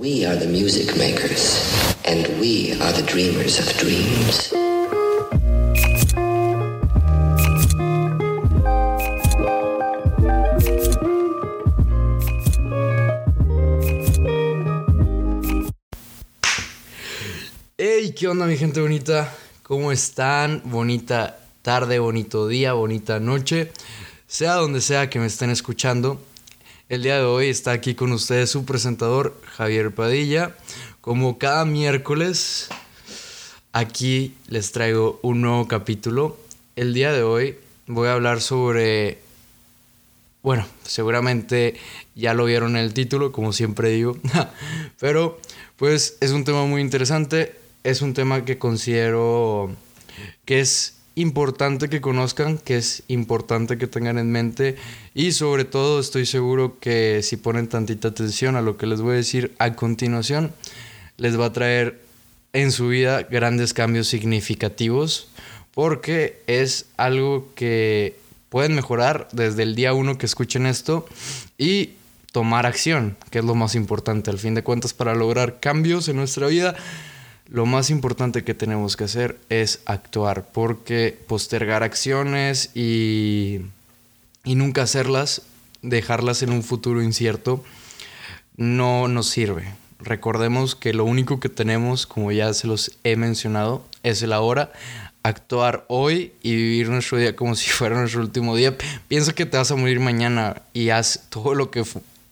We are the music makers, and we are the dreamers of dreams. Hey, ¿qué onda mi gente bonita? ¿Cómo están? Bonita tarde, bonito día, bonita noche. Sea donde sea que me estén escuchando. El día de hoy está aquí con ustedes su presentador Javier Padilla. Como cada miércoles, aquí les traigo un nuevo capítulo. El día de hoy voy a hablar sobre... Bueno, seguramente ya lo vieron en el título, como siempre digo. Pero pues es un tema muy interesante. Es un tema que considero que es importante que conozcan, que es importante que tengan en mente y sobre todo estoy seguro que si ponen tantita atención a lo que les voy a decir a continuación, les va a traer en su vida grandes cambios significativos porque es algo que pueden mejorar desde el día uno que escuchen esto y tomar acción, que es lo más importante al fin de cuentas para lograr cambios en nuestra vida lo más importante que tenemos que hacer es actuar, porque postergar acciones y, y nunca hacerlas, dejarlas en un futuro incierto, no nos sirve. Recordemos que lo único que tenemos, como ya se los he mencionado, es el ahora. Actuar hoy y vivir nuestro día como si fuera nuestro último día. Piensa que te vas a morir mañana y haz todo lo que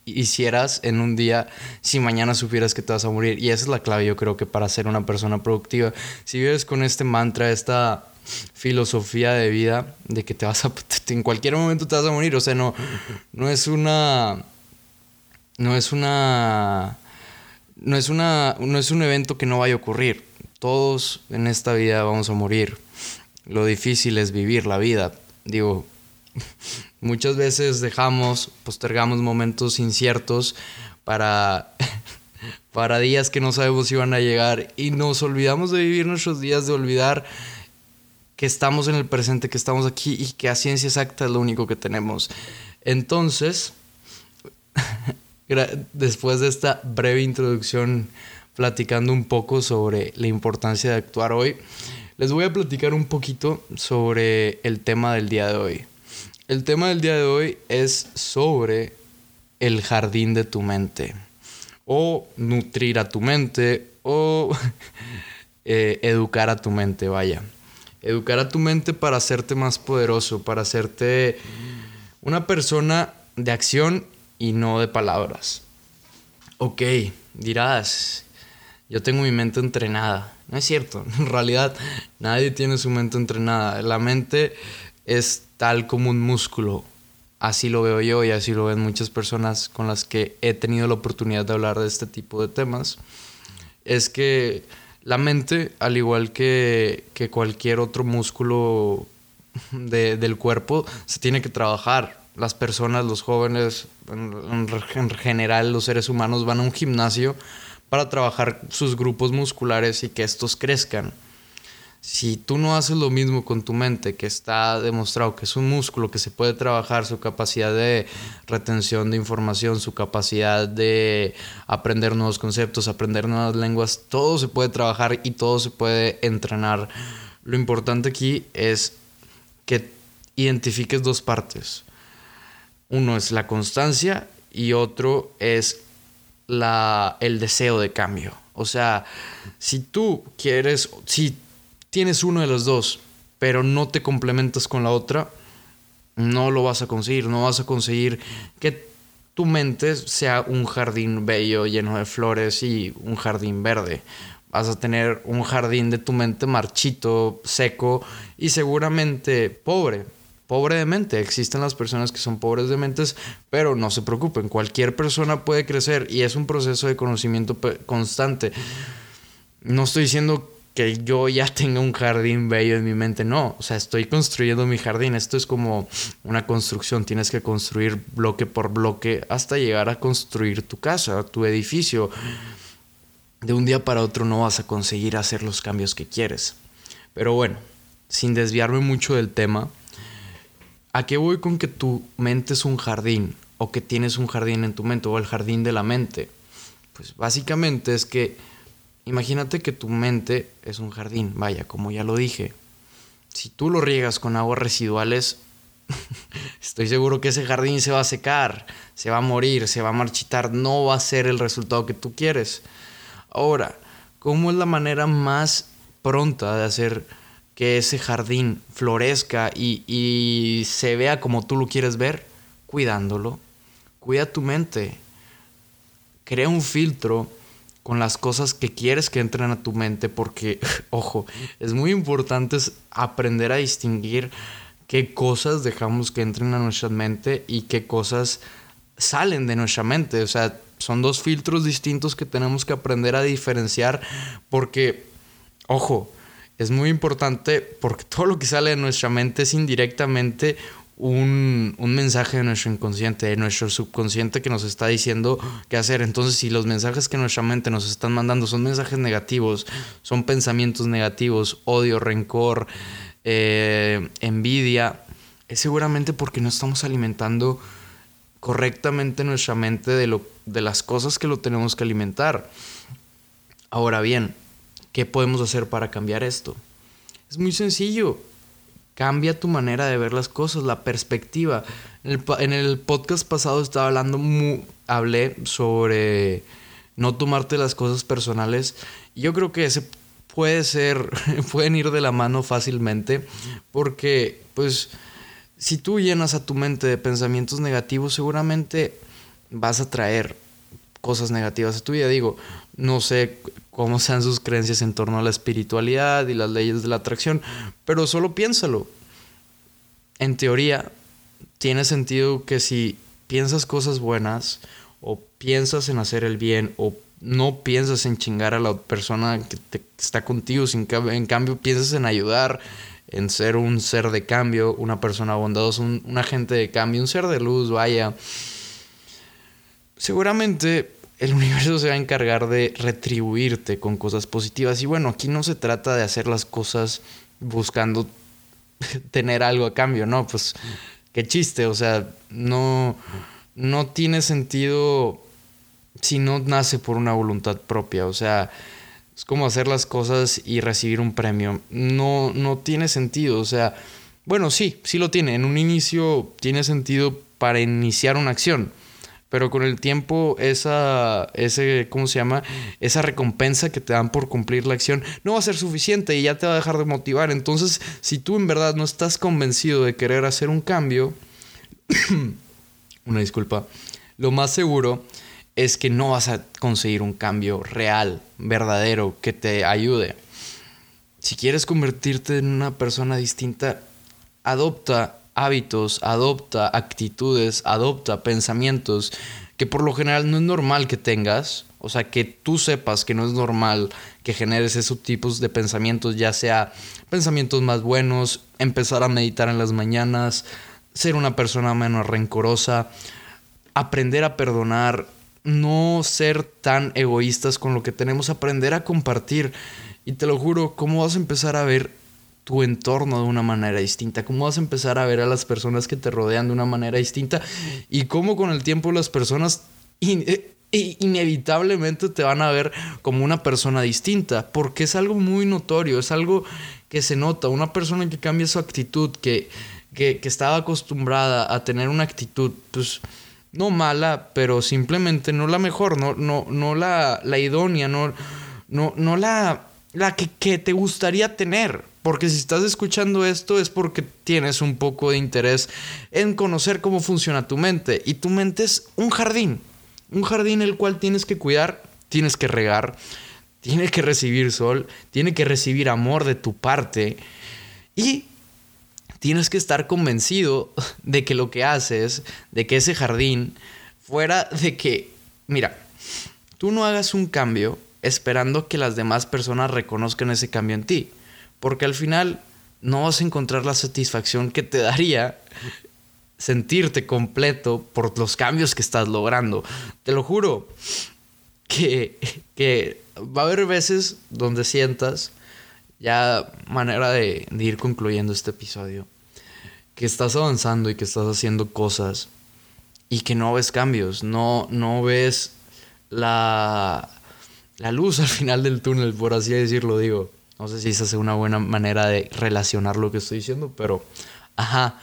hicieras en un día si mañana supieras que te vas a morir. Y esa es la clave, yo creo que para ser una persona productiva. Si vives con este mantra, esta filosofía de vida de que te vas a en cualquier momento te vas a morir, o sea, no no es una no es una no es una no es un evento que no vaya a ocurrir. Todos en esta vida vamos a morir. Lo difícil es vivir la vida. Digo, Muchas veces dejamos, postergamos momentos inciertos para, para días que no sabemos si van a llegar y nos olvidamos de vivir nuestros días, de olvidar que estamos en el presente, que estamos aquí y que a ciencia exacta es lo único que tenemos. Entonces, después de esta breve introducción platicando un poco sobre la importancia de actuar hoy, les voy a platicar un poquito sobre el tema del día de hoy. El tema del día de hoy es sobre el jardín de tu mente. O nutrir a tu mente. O eh, educar a tu mente, vaya. Educar a tu mente para hacerte más poderoso, para hacerte una persona de acción y no de palabras. Ok, dirás, yo tengo mi mente entrenada. No es cierto, en realidad nadie tiene su mente entrenada. La mente es tal como un músculo. Así lo veo yo y así lo ven muchas personas con las que he tenido la oportunidad de hablar de este tipo de temas. Es que la mente, al igual que, que cualquier otro músculo de, del cuerpo, se tiene que trabajar. Las personas, los jóvenes, en, en general los seres humanos van a un gimnasio para trabajar sus grupos musculares y que estos crezcan si tú no haces lo mismo con tu mente, que está demostrado que es un músculo que se puede trabajar, su capacidad de retención de información, su capacidad de aprender nuevos conceptos, aprender nuevas lenguas, todo se puede trabajar y todo se puede entrenar. Lo importante aquí es que identifiques dos partes. Uno es la constancia y otro es la, el deseo de cambio. O sea, si tú quieres, si tienes uno de los dos, pero no te complementas con la otra, no lo vas a conseguir. No vas a conseguir que tu mente sea un jardín bello lleno de flores y un jardín verde. Vas a tener un jardín de tu mente marchito, seco y seguramente pobre. Pobre de mente. Existen las personas que son pobres de mentes, pero no se preocupen. Cualquier persona puede crecer y es un proceso de conocimiento constante. No estoy diciendo que yo ya tenga un jardín bello en mi mente. No, o sea, estoy construyendo mi jardín. Esto es como una construcción. Tienes que construir bloque por bloque hasta llegar a construir tu casa, tu edificio. De un día para otro no vas a conseguir hacer los cambios que quieres. Pero bueno, sin desviarme mucho del tema, ¿a qué voy con que tu mente es un jardín? O que tienes un jardín en tu mente, o el jardín de la mente. Pues básicamente es que imagínate que tu mente es un jardín, vaya, como ya lo dije. Si tú lo riegas con aguas residuales, estoy seguro que ese jardín se va a secar, se va a morir, se va a marchitar, no va a ser el resultado que tú quieres. Ahora, ¿cómo es la manera más pronta de hacer que ese jardín florezca y, y se vea como tú lo quieres ver? Cuidándolo. Cuida tu mente. Crea un filtro con las cosas que quieres que entren a tu mente porque, ojo, es muy importante aprender a distinguir qué cosas dejamos que entren a nuestra mente y qué cosas salen de nuestra mente. O sea, son dos filtros distintos que tenemos que aprender a diferenciar porque, ojo, es muy importante porque todo lo que sale de nuestra mente es indirectamente un, un, mensaje de nuestro inconsciente, de nuestro subconsciente que nos está diciendo qué hacer. Entonces, si los mensajes que nuestra mente nos están mandando son mensajes negativos, son pensamientos negativos, odio, rencor, eh, envidia, es seguramente porque no estamos alimentando correctamente nuestra mente de, lo, de las cosas que lo tenemos que alimentar. Ahora bien, ¿qué podemos hacer para cambiar esto? Es muy sencillo. Cambia tu manera de ver las cosas, la perspectiva. En el, podcast pasado estaba hablando, hablé sobre no tomarte las cosas personales. Yo creo que ese puede ser, pueden ir de la mano fácilmente, porque pues si tú llenas a tu mente de pensamientos negativos, seguramente vas a traer cosas negativas a tu vida. Digo, no sé cómo sean sus creencias en torno a la espiritualidad y las leyes de la atracción, pero solo piénsalo. En teoría, tiene sentido que si piensas cosas buenas o piensas en hacer el bien o no piensas en chingar a la persona que, está contigo, sin, en cambio piensas en ayudar, en ser un ser de cambio, una persona bondadosa, un, agente de cambio, un ser de luz, vaya. Seguramente el universo se va a encargar de retribuirte con cosas positivas. Y bueno, aquí no se trata de hacer las cosas buscando tener algo a cambio, ¿no? Pues qué chiste, o sea, no, no tiene sentido si no nace por una voluntad propia. O sea, es como hacer las cosas y recibir un premio. No, no tiene sentido. O sea, bueno, sí, sí lo tiene. En un inicio tiene sentido para iniciar una acción. Pero con el tiempo, esa, ese, ¿cómo se llama? Esa recompensa que te dan por cumplir la acción no va a ser suficiente y ya te va a dejar de motivar. Entonces, si tú en verdad no estás convencido de querer hacer un cambio, una disculpa, lo más seguro es que no vas a conseguir un cambio real, verdadero, que te ayude. Si quieres convertirte en una persona distinta, adopta hábitos, adopta actitudes, adopta pensamientos que por lo general no es normal que tengas. O sea, que tú sepas que no es normal que generes esos tipos de pensamientos, ya sea pensamientos más buenos, empezar a meditar en las mañanas, ser una persona menos rencorosa, aprender a perdonar, no ser tan egoístas con lo que tenemos, aprender a compartir. Y te lo juro, ¿cómo vas a empezar a ver tu entorno de una manera distinta? ¿Cómo vas a empezar a ver a las personas que te rodean de una manera distinta? Y cómo con el tiempo las personas eh, inevitablemente te van a ver como una persona distinta, porque es algo muy notorio, es algo que se nota, una persona que cambia su actitud, que, que, que estaba acostumbrada a tener una actitud, pues no mala, pero simplemente no la mejor, no, no, no la, la idónea, no, no, no la, la que, que, te gustaría tener. Porque si estás escuchando esto es porque tienes un poco de interés en conocer cómo funciona tu mente. Y tu mente es un jardín, un jardín el cual tienes que cuidar, tienes que regar, tiene que recibir sol, tiene que recibir amor de tu parte. Y tienes que estar convencido de que lo que haces, de que ese jardín, fuera de que, mira, tú no hagas un cambio esperando que las demás personas reconozcan ese cambio en ti, porque al final no vas a encontrar la satisfacción que te daría sentirte completo por los cambios que estás logrando. Te lo juro que, que va a haber veces donde sientas ya manera de, ir concluyendo este episodio, que estás avanzando y que estás haciendo cosas y que no ves cambios, no, no ves la, la luz al final del túnel, por así decirlo, digo. No sé si esa es una buena manera de relacionar lo que estoy diciendo, pero, ajá,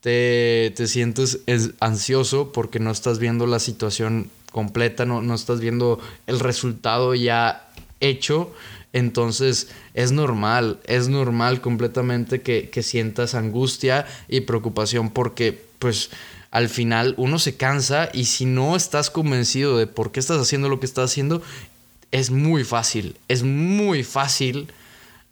te, te sientes ansioso porque no estás viendo la situación completa, no, no estás viendo el resultado ya hecho. Entonces es normal, es normal completamente que, que, sientas angustia y preocupación porque pues al final uno se cansa y si no estás convencido de por qué estás haciendo lo que estás haciendo, es muy fácil, es muy fácil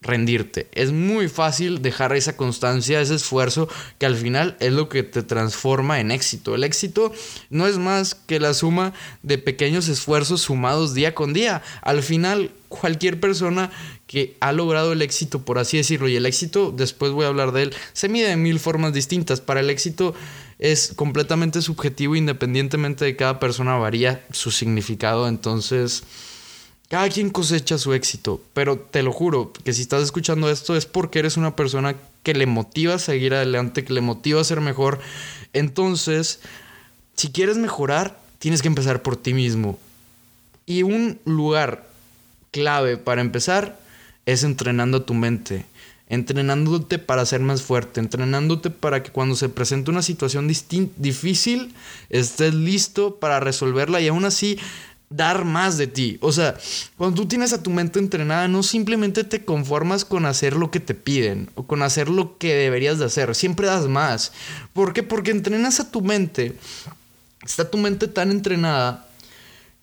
rendirte. Es muy fácil dejar esa constancia, ese esfuerzo, que al final es lo que te transforma en éxito. El éxito no es más que la suma de pequeños esfuerzos sumados día con día. Al final, cualquier persona que ha logrado el éxito, por así decirlo, y el éxito, después voy a hablar de él, se mide de mil formas distintas. Para el éxito es completamente subjetivo, independientemente de cada persona varía su significado. Entonces cada quien cosecha su éxito, pero te lo juro que si estás escuchando esto es porque eres una persona que le motiva a seguir adelante, que le motiva a ser mejor. Entonces, si quieres mejorar, tienes que empezar por ti mismo. Y un lugar clave para empezar es entrenando tu mente, entrenándote para ser más fuerte, entrenándote para que cuando se presente una situación difícil estés listo para resolverla y aún así dar más de ti. O sea, cuando tú tienes a tu mente entrenada, no simplemente te conformas con hacer lo que te piden o con hacer lo que deberías de hacer, siempre das más. ¿Por qué? Porque entrenas a tu mente, está tu mente tan entrenada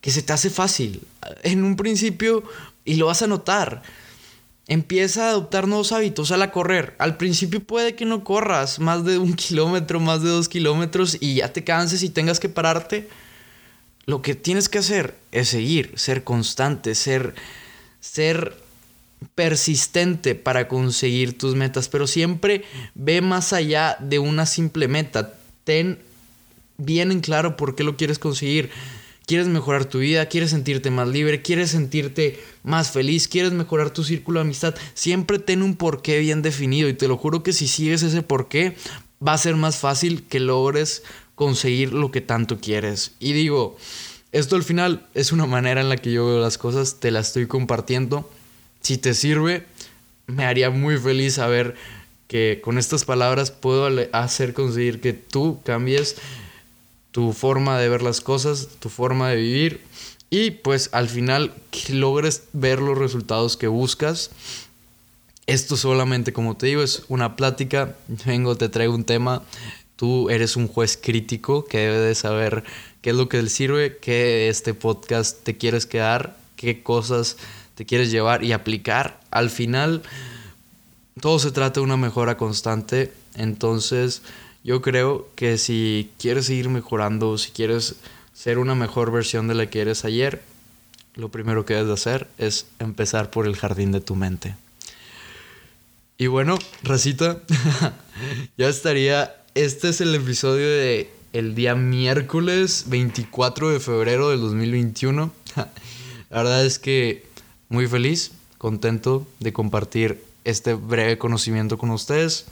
que se te hace fácil. En un principio, y lo vas a notar, empieza a adoptar nuevos hábitos al correr. Al principio puede que no corras más de un kilómetro, más de dos kilómetros y ya te canses y tengas que pararte lo que tienes que hacer es seguir, ser constante, ser, ser persistente para conseguir tus metas, pero siempre ve más allá de una simple meta. Ten bien en claro por qué lo quieres conseguir. Quieres mejorar tu vida, quieres sentirte más libre, quieres sentirte más feliz, quieres mejorar tu círculo de amistad. Siempre ten un porqué bien definido y te lo juro que si sigues ese porqué va a ser más fácil que logres conseguir lo que tanto quieres. Y digo, esto al final es una manera en la que yo veo las cosas, te la estoy compartiendo. Si te sirve, me haría muy feliz saber que con estas palabras puedo hacer conseguir que tú cambies tu forma de ver las cosas, tu forma de vivir y pues al final que logres ver los resultados que buscas. Esto solamente, como te digo, es una plática. Vengo, te traigo un tema Tú eres un juez crítico que debe de saber qué es lo que le sirve, qué este podcast te quieres quedar, qué cosas te quieres llevar y aplicar. Al final, todo se trata de una mejora constante. Entonces, yo creo que si quieres seguir mejorando, si quieres ser una mejor versión de la que eres ayer, lo primero que debes de hacer es empezar por el jardín de tu mente. Y bueno, Racita, ya estaría este es el episodio de el día miércoles 24 de febrero del 2021. La verdad es que muy feliz, contento de compartir este breve conocimiento con ustedes.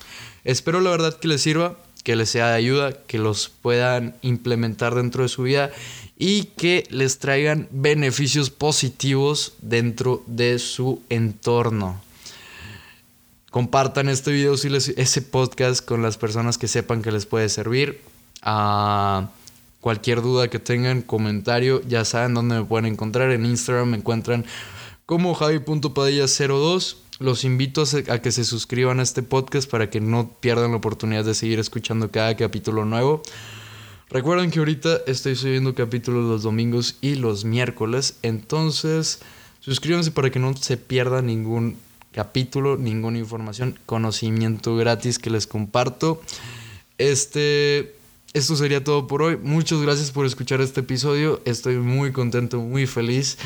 Espero la verdad que les sirva, que les sea de ayuda, que los puedan implementar dentro de su vida y que les traigan beneficios positivos dentro de su entorno. Compartan este video, si les, ese podcast con las personas que sepan que les puede servir. A cualquier duda que tengan, comentario, ya saben dónde me pueden encontrar. En Instagram me encuentran como javi.padilla02. Los invito a que se suscriban a este podcast para que no pierdan la oportunidad de seguir escuchando cada capítulo nuevo. Recuerden que ahorita estoy subiendo capítulos los domingos y los miércoles. Entonces, suscríbanse para que no se pierda ningún capítulo, ninguna información, conocimiento gratis que les comparto. Este, esto sería todo por hoy. Muchas gracias por escuchar este episodio. Estoy muy contento, muy feliz.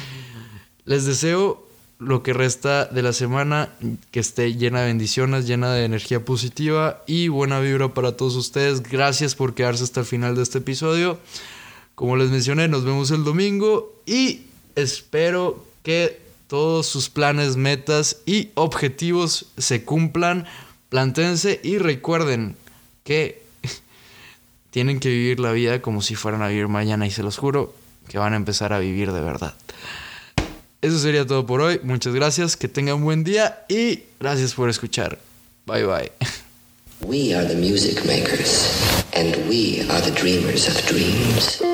Les deseo lo que resta de la semana que esté llena de bendiciones, llena de energía positiva y buena vibra para todos ustedes. Gracias por quedarse hasta el final de este episodio. Como les mencioné, nos vemos el domingo y espero que todos sus planes, metas y objetivos se cumplan. Plantense y recuerden que tienen que vivir la vida como si fueran a vivir mañana y se los juro que van a empezar a vivir de verdad. Eso sería todo por hoy. Muchas gracias, que tengan un buen día y gracias por escuchar. Bye bye. We are the music makers, and we are the dreamers of dreams.